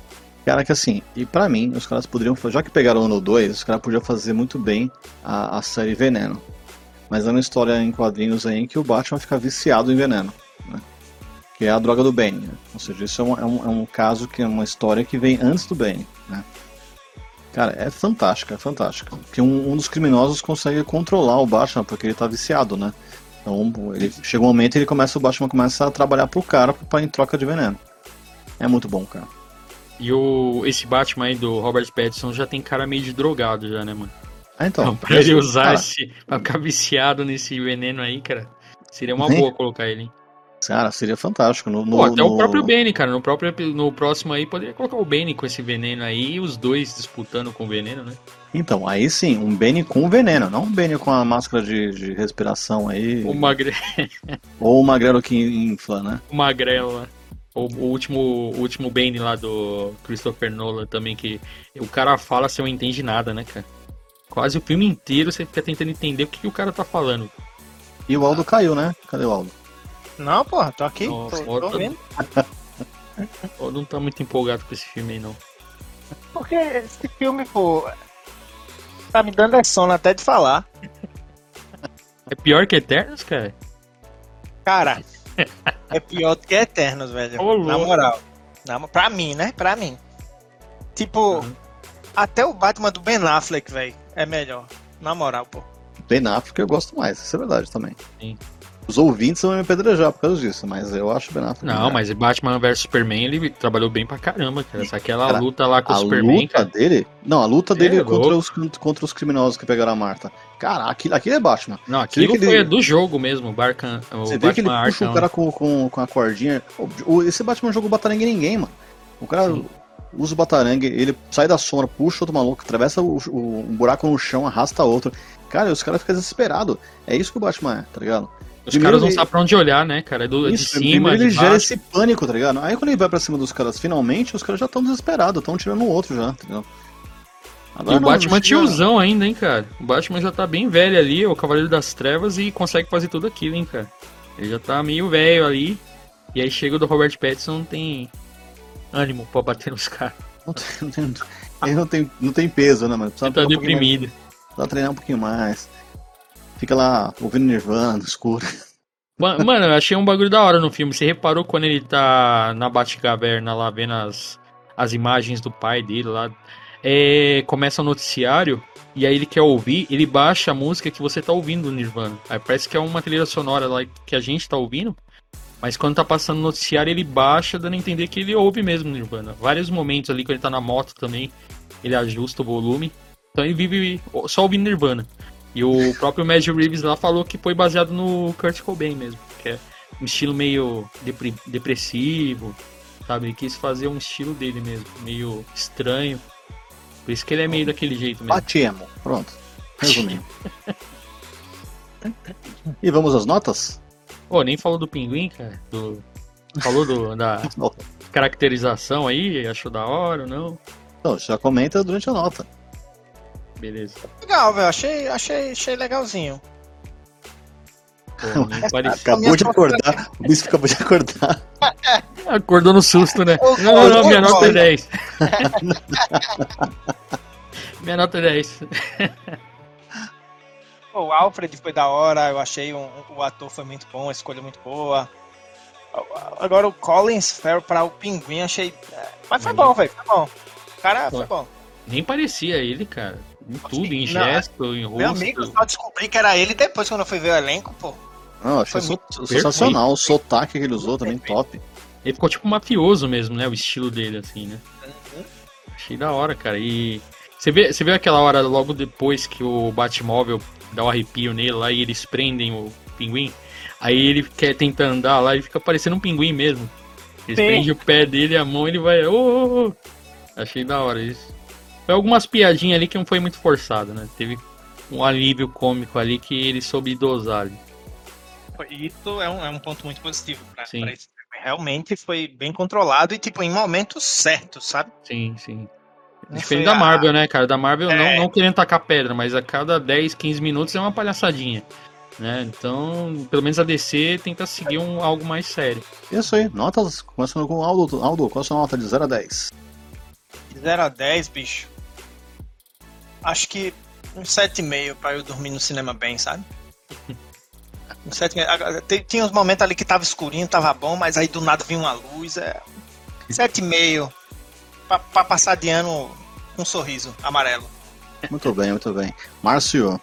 Cara, que assim, e para mim, os caras poderiam, já que pegaram o ano 2, os caras podiam fazer muito bem a, a série Veneno. Mas é uma história em quadrinhos aí em que o Batman fica viciado em veneno. Né? que é a droga do Bane. Né? Ou seja, isso é um, é, um, é um caso que é uma história que vem antes do Bane. Né? Cara, é fantástica, é fantástica. Porque um, um, dos criminosos consegue controlar o Batman porque ele tá viciado, né? Então ele chega um momento e ele começa, o Batman começa a trabalhar pro cara pra, em troca de veneno. É muito bom, cara. E o, esse Batman aí do Robert Pattinson já tem cara meio de drogado já, né, mano? Ah, então. então pra ele usar cara... esse. pra ficar viciado nesse veneno aí, cara. Seria uma boa colocar ele, hein? Cara, seria fantástico. No, no Pô, até no... o próprio Benny, cara. No, próprio, no próximo aí, poderia colocar o Benny com esse veneno aí e os dois disputando com o veneno, né? Então, aí sim, um Benny com veneno, não um Benny com a máscara de, de respiração aí. O magre... Ou o magrelo que infla, né? O magrelo, né? O, o, último, o último Bane lá do Christopher Nolan também, que o cara fala, você não entende nada, né, cara? Quase o filme inteiro você fica tentando entender o que, que o cara tá falando. E o Aldo caiu, né? Cadê o Aldo? Não, porra, tô aqui, Nossa, tô, tô vendo. Eu não tá muito empolgado com esse filme aí, não. Porque esse filme, pô, tá me dando é sono até de falar. É pior que Eternos, cara? Cara, é pior do que Eternos, velho. Ô, na moral. Na, pra mim, né? Pra mim. Tipo, uhum. até o Batman do Ben Affleck, velho, é melhor. Na moral, pô. Ben Affleck eu gosto mais, isso é verdade também. Sim. Os ouvintes vão me apedrejar por causa disso, mas eu acho Ben Affleck. Não, mas Batman vs Superman ele trabalhou bem pra caramba, cara. Só aquela cara, luta lá com o Superman. A luta cara... dele? Não, a luta dele é, contra, os, contra os criminosos que pegaram a Marta. Cara, aquilo, aquilo é Batman. Não, aquilo foi ele... do jogo mesmo, Barcan, o Você Batman vê que ele puxa Arkham. o cara com, com, com a cordinha. Esse Batman jogou batarangue em ninguém, mano. O cara Sim. usa o batarangue, ele sai da sombra, puxa outro maluco, atravessa o, o, um buraco no chão, arrasta outro. Cara, os caras ficam desesperados. É isso que o Batman é, tá ligado? Os primeiro caras não ele... sabem pra onde olhar, né, cara? É do, Isso, de cima, ele gera esse pânico, tá ligado? Aí quando ele vai pra cima dos caras, finalmente, os caras já estão desesperados, estão tirando o outro já, tá ligado? Agora, e o não, Batman tiozão ainda, hein, cara? O Batman já tá bem velho ali, o Cavaleiro das Trevas, e consegue fazer tudo aquilo, hein, cara? Ele já tá meio velho ali. E aí chega o do Robert Pattinson, não tem ânimo pra bater nos caras. Não tem, não tem, ele não tem, não tem peso, né, mano? Ele tá deprimido. Um Precisa treinar um pouquinho mais. Fica lá ouvindo Nirvana no escuro. Mano, eu achei um bagulho da hora no filme. Você reparou quando ele tá na Batcaverna lá, vendo as, as imagens do pai dele lá. É, começa o noticiário e aí ele quer ouvir, ele baixa a música que você tá ouvindo Nirvana. Aí parece que é uma trilha sonora lá que a gente tá ouvindo. Mas quando tá passando o noticiário, ele baixa, dando a entender que ele ouve mesmo Nirvana. Vários momentos ali, quando ele tá na moto também, ele ajusta o volume. Então ele vive só ouvindo Nirvana. E o próprio Mad Reeves lá falou que foi baseado no Kurt Cobain mesmo, que é um estilo meio depressivo, sabe? Ele quis fazer um estilo dele mesmo, meio estranho. Por isso que ele é meio daquele jeito mesmo. Batemo, pronto. Resumindo. e vamos às notas? Pô, nem falou do pinguim, cara. Do... Falou do, da caracterização aí, achou da hora ou não? Então, já comenta durante a nota. Beleza. Legal, velho. Achei, achei, achei legalzinho. Pô, acabou de acordar. O bicho acabou de acordar. Acordou no susto, né? Não, não, não, minha nota é 10. minha nota é 10. o Alfred foi da hora, eu achei um, o ator foi muito bom, a escolha muito boa. Agora o Collins Farrell para o Pinguim, achei. É, mas foi bom, velho, foi bom. O cara foi bom. Nem parecia ele, cara. Em tudo, em gesto, não, em rosto. Meu amigo, só descobri que era ele depois quando eu fui ver o elenco, pô. Não, achei so sensacional. O sotaque que ele usou também, top. Ele ficou tipo mafioso mesmo, né? O estilo dele, assim, né? Uhum. Achei da hora, cara. E você vê, você vê aquela hora logo depois que o Batmóvel dá um arrepio nele lá e eles prendem o pinguim? Aí ele quer tentar andar lá e fica parecendo um pinguim mesmo. Eles prendem o pé dele, a mão ele vai. Oh, oh, oh. Achei da hora isso. Foi algumas piadinhas ali que não foi muito forçado, né? Teve um alívio cômico ali que ele soube dosar ali. Isso é um, é um ponto muito positivo pra, sim. pra esse Realmente foi bem controlado e, tipo, em momentos certos, sabe? Sim, sim. Não Diferente da Marvel, a... né, cara? Da Marvel é... não, não querendo tacar pedra, mas a cada 10, 15 minutos é uma palhaçadinha. Né? Então, pelo menos a DC tenta seguir um, algo mais sério. Isso aí, notas, começando com o Aldo. Aldo, qual a sua nota de 0 a 10? De 0 a 10, bicho acho que um 7,5 pra eu dormir no cinema bem, sabe? Tinha uns momentos ali que tava escurinho, tava bom, mas aí do nada vinha uma luz. É... Sete e meio. Pra, pra passar de ano com um sorriso amarelo. Muito bem, muito bem. Márcio.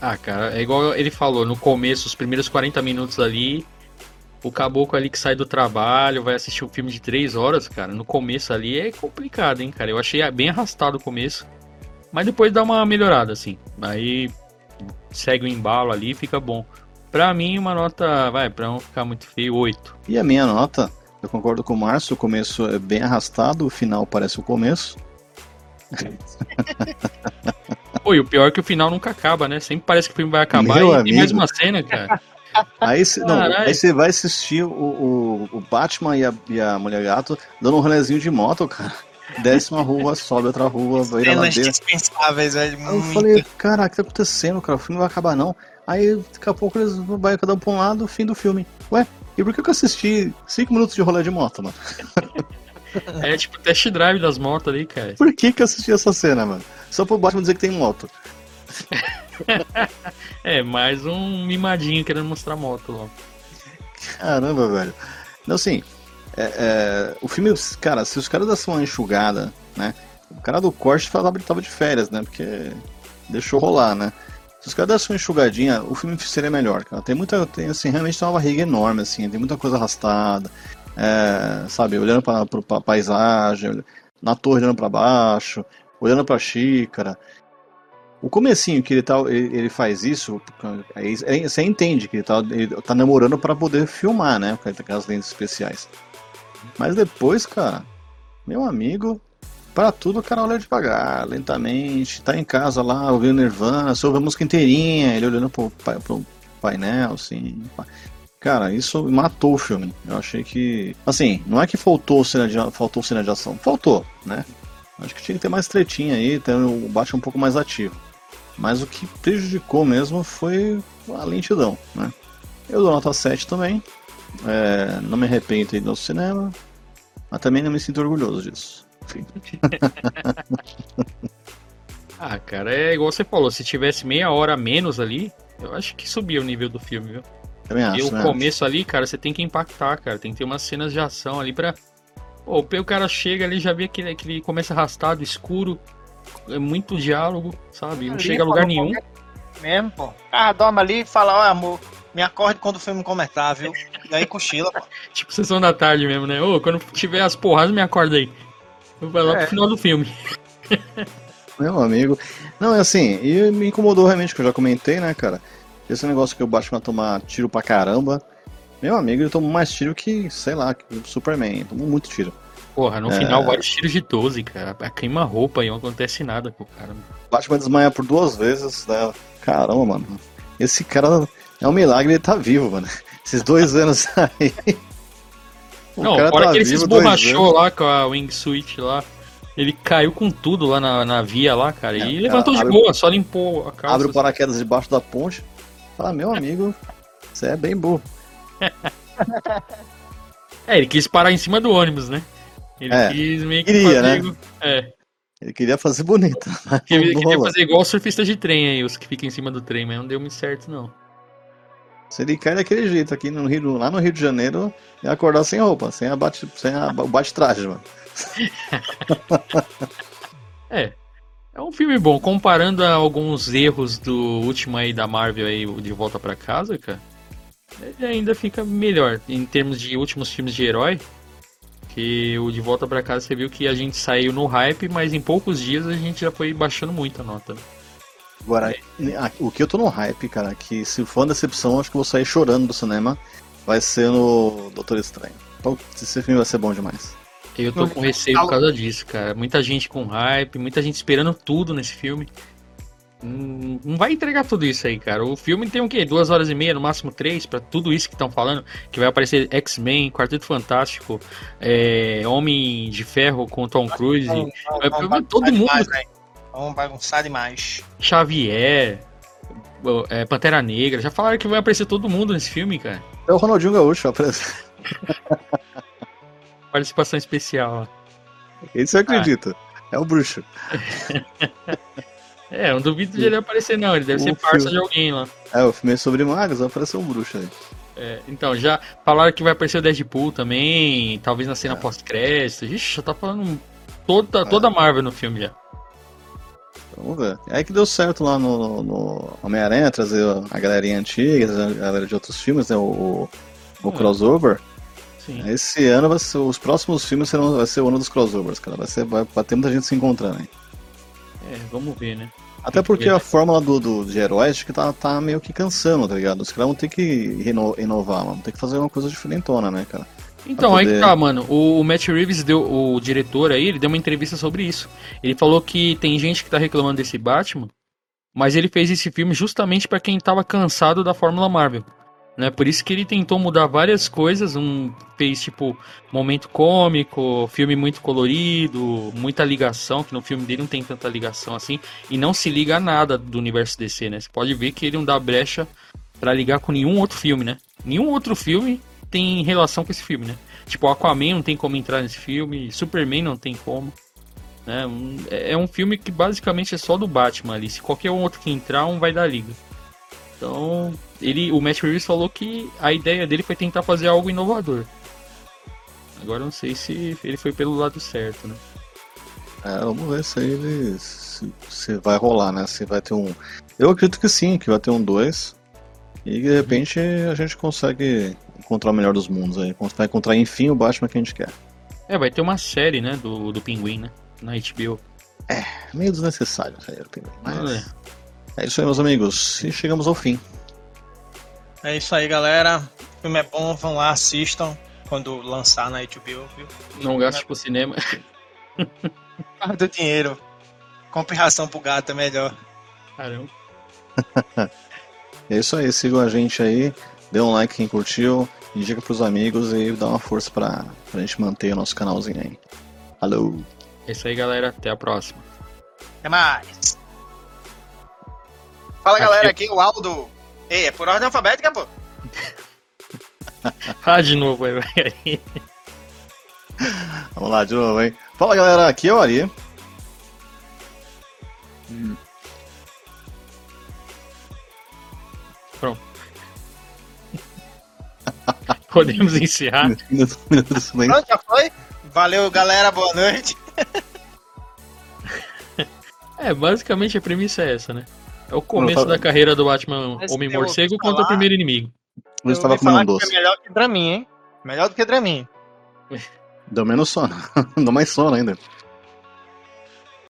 Ah, cara, é igual ele falou, no começo, os primeiros 40 minutos ali, o caboclo ali que sai do trabalho, vai assistir um filme de 3 horas, cara, no começo ali é complicado, hein, cara. Eu achei bem arrastado o começo. Mas depois dá uma melhorada, assim. Aí segue o embalo ali e fica bom. Pra mim, uma nota, vai, pra não ficar muito feio, 8. E a minha nota, eu concordo com o Márcio, o começo é bem arrastado, o final parece o começo. Pô, e o pior é que o final nunca acaba, né? Sempre parece que o filme vai acabar Meu e amigo. tem mais uma cena, cara. Aí você vai assistir o, o, o Batman e a, e a Mulher Gato dando um rolezinho de moto, cara. Desce uma rua, sobe outra rua, vai na ladeira. dispensáveis, velho. Eu falei, caraca, o que tá acontecendo, cara? O filme não vai acabar, não. Aí daqui a pouco eles vão cada um pra um lado, fim do filme. Ué, e por que eu assisti 5 minutos de rolê de moto, mano? É tipo test drive das motos ali, cara. Por que, que eu assisti essa cena, mano? Só pro Batman dizer que tem moto. é, mais um mimadinho querendo mostrar moto lá. Caramba, velho. Não, assim, é, é, o filme, cara, se os caras dessem uma enxugada, né? O cara do corte falava que tava de férias, né? Porque deixou rolar, né? Se os caras dessem uma enxugadinha, o filme seria melhor, cara. Tem muita, tem, assim, realmente tem uma barriga enorme, assim, tem muita coisa arrastada, é, sabe? Olhando pra, pra, pra paisagem, na torre olhando para baixo, olhando pra xícara. O comecinho que ele, tá, ele, ele faz isso, aí você entende que ele tá, ele tá namorando para poder filmar, né? Com as lentes especiais. Mas depois, cara, meu amigo, para tudo o cara olha devagar, lentamente, tá em casa lá, ouvindo Nirvana, só ouve a música inteirinha, ele olhando pro, pro painel, assim. Cara, isso matou o filme. Eu achei que. Assim, não é que faltou cena de, faltou cena de ação. Faltou, né? Acho que tinha que ter mais tretinha aí, ter o Batman um pouco mais ativo. Mas o que prejudicou mesmo foi a lentidão, né? Eu dou nota 7 também. É, não me arrependo de ir no cinema. Mas também não me sinto orgulhoso disso. ah, cara, é igual você falou, se tivesse meia hora menos ali, eu acho que subia o nível do filme, viu? Também acho, e o começo acho. ali, cara, você tem que impactar, cara. Tem que ter umas cenas de ação ali pra. Pô, o cara chega ali, já vê que ele, que ele começa arrastado, escuro. É muito diálogo, sabe? Não ali, chega a lugar nenhum. Mesmo, pô. Ah, dorme ali e fala, ó, amor, me acorde quando o filme começar, viu? E aí cochila, pô. tipo sessão da tarde mesmo, né? Ô, quando tiver as porradas, me acorda aí. Vai lá é. pro final do filme. Meu amigo. Não, é assim, e me incomodou realmente, que eu já comentei, né, cara? Esse negócio que o Batman tomar tiro pra caramba. Meu amigo, ele tomou mais tiro que, sei lá, que o Superman. Tomou muito tiro. Porra, no é... final vários tiros de 12, cara. Queima roupa e não acontece nada com o cara. Batman desmaia por duas vezes, né? Caramba, mano. Esse cara é um milagre ele tá vivo, mano. Esses dois anos aí. O não, fora tá que ele se esborrachou lá com a wingsuit lá. Ele caiu com tudo lá na, na via lá, cara. É, e levantou de boa, só limpou a calça. Abre o paraquedas debaixo da ponte. Fala, meu amigo, você é bem burro. é, ele quis parar em cima do ônibus, né? Ele é, quis meio que queria, fazer... né? É. Ele queria fazer bonito. Ele queria fazer igual os surfistas de trem aí, os que ficam em cima do trem, mas não deu muito certo, não. Se ele cai daquele jeito aqui no Rio, lá no Rio de Janeiro, ia acordar sem roupa, sem, a bate, sem a, o bate-traje, mano. é. É um filme bom. Comparando a alguns erros do último aí da Marvel aí, De Volta para Casa, cara, ele ainda fica melhor em termos de últimos filmes de herói. Que o De Volta para Casa você viu que a gente saiu no hype, mas em poucos dias a gente já foi baixando muito a nota. Né? Agora, o que eu tô no hype, cara, que se for uma decepção, acho que eu vou sair chorando do cinema, vai ser no Doutor Estranho. Esse filme vai ser bom demais. Eu tô com receio por causa disso, cara. Muita gente com hype, muita gente esperando tudo nesse filme. Não vai entregar tudo isso aí, cara. O filme tem o quê? Duas horas e meia, no máximo três, para tudo isso que estão falando. Que vai aparecer X-Men, Quarteto Fantástico, é, Homem de Ferro com Tom Cruise. Não, não, não, todo mundo. Mais, Vamos bagunçar demais. Xavier, é, Pantera Negra. Já falaram que vai aparecer todo mundo nesse filme, cara. É o Ronaldinho Gaúcho aparece. Participação especial. Isso eu acredito. Ah. É o bruxo. É, eu não duvido de ele aparecer, não. Ele deve o ser parça filme... de alguém lá. É, o filme é sobre magos, vai aparecer um bruxo aí. É, então, já falaram que vai aparecer o Deadpool também, talvez na cena é. pós-crédito. Ixi, já tá falando toda, é. toda a Marvel no filme já. Vamos ver. É que deu certo lá no, no Homem-Aranha, trazer a galerinha antiga, a galera de outros filmes, né? O, o, é. crossover. Sim. Esse ano vai ser, os próximos filmes serão, vai ser o ano dos crossovers, cara. Vai, ser, vai, vai ter muita gente se encontrando aí. É, vamos ver, né? Até porque a fórmula do, do, de heróis que tá, tá meio que cansando, tá ligado? Os caras vão ter que reno, inovar, mano. Tem que fazer uma coisa diferentona, né, cara? Então, poder... aí que tá, mano. O, o, Matt Reeves deu, o diretor aí, ele deu uma entrevista sobre isso. Ele falou que tem gente que tá reclamando desse Batman, mas ele fez esse filme justamente para quem tava cansado da Fórmula Marvel. Né? Por isso que ele tentou mudar várias coisas, um fez tipo momento cômico, filme muito colorido, muita ligação, que no filme dele não tem tanta ligação assim, e não se liga a nada do universo DC, né? Você pode ver que ele não dá brecha para ligar com nenhum outro filme, né? Nenhum outro filme tem relação com esse filme, né? Tipo, Aquaman não tem como entrar nesse filme, Superman não tem como. Né? É um filme que basicamente é só do Batman ali. Se qualquer outro que entrar, um vai dar liga. Então, ele, o Matt Reeves falou que a ideia dele foi tentar fazer algo inovador. Agora não sei se ele foi pelo lado certo, né? É, vamos ver se ele se, se, vai rolar, né? Se vai ter um. Eu acredito que sim, que vai ter um 2. E de repente a gente consegue encontrar o melhor dos mundos aí. Vai encontrar enfim o Batman que a gente quer. É, vai ter uma série, né, do, do Pinguim, né? Na HBO. É, meio desnecessário a série do Pinguim, mas. É. É isso aí, meus amigos. E chegamos ao fim. É isso aí, galera. O filme é bom, vão lá, assistam quando lançar na HBO, viu? Não gaste pro cinema. Guarda o dinheiro. Compre ração pro gato, é melhor. Caramba. é isso aí, sigam a gente aí. Dê um like quem curtiu, indica pros amigos e dá uma força pra, pra gente manter o nosso canalzinho aí. Alô! É isso aí, galera. Até a próxima. Até mais! Fala galera, aqui é o Aldo. Ei, é por ordem alfabética, pô. ah, de novo aí, Vamos lá, de novo, hein? Fala galera, aqui é o Ari. Hum. Pronto. Podemos encerrar. Pronto, já foi? Valeu, galera, boa noite. é, basicamente a premissa é essa, né? É o começo da carreira do Batman Homem-Morcego contra o primeiro inimigo. Eu, estava comendo um doce. É melhor que Dramin, hein? Melhor do que Dramin. Deu menos sono. Deu mais sono ainda.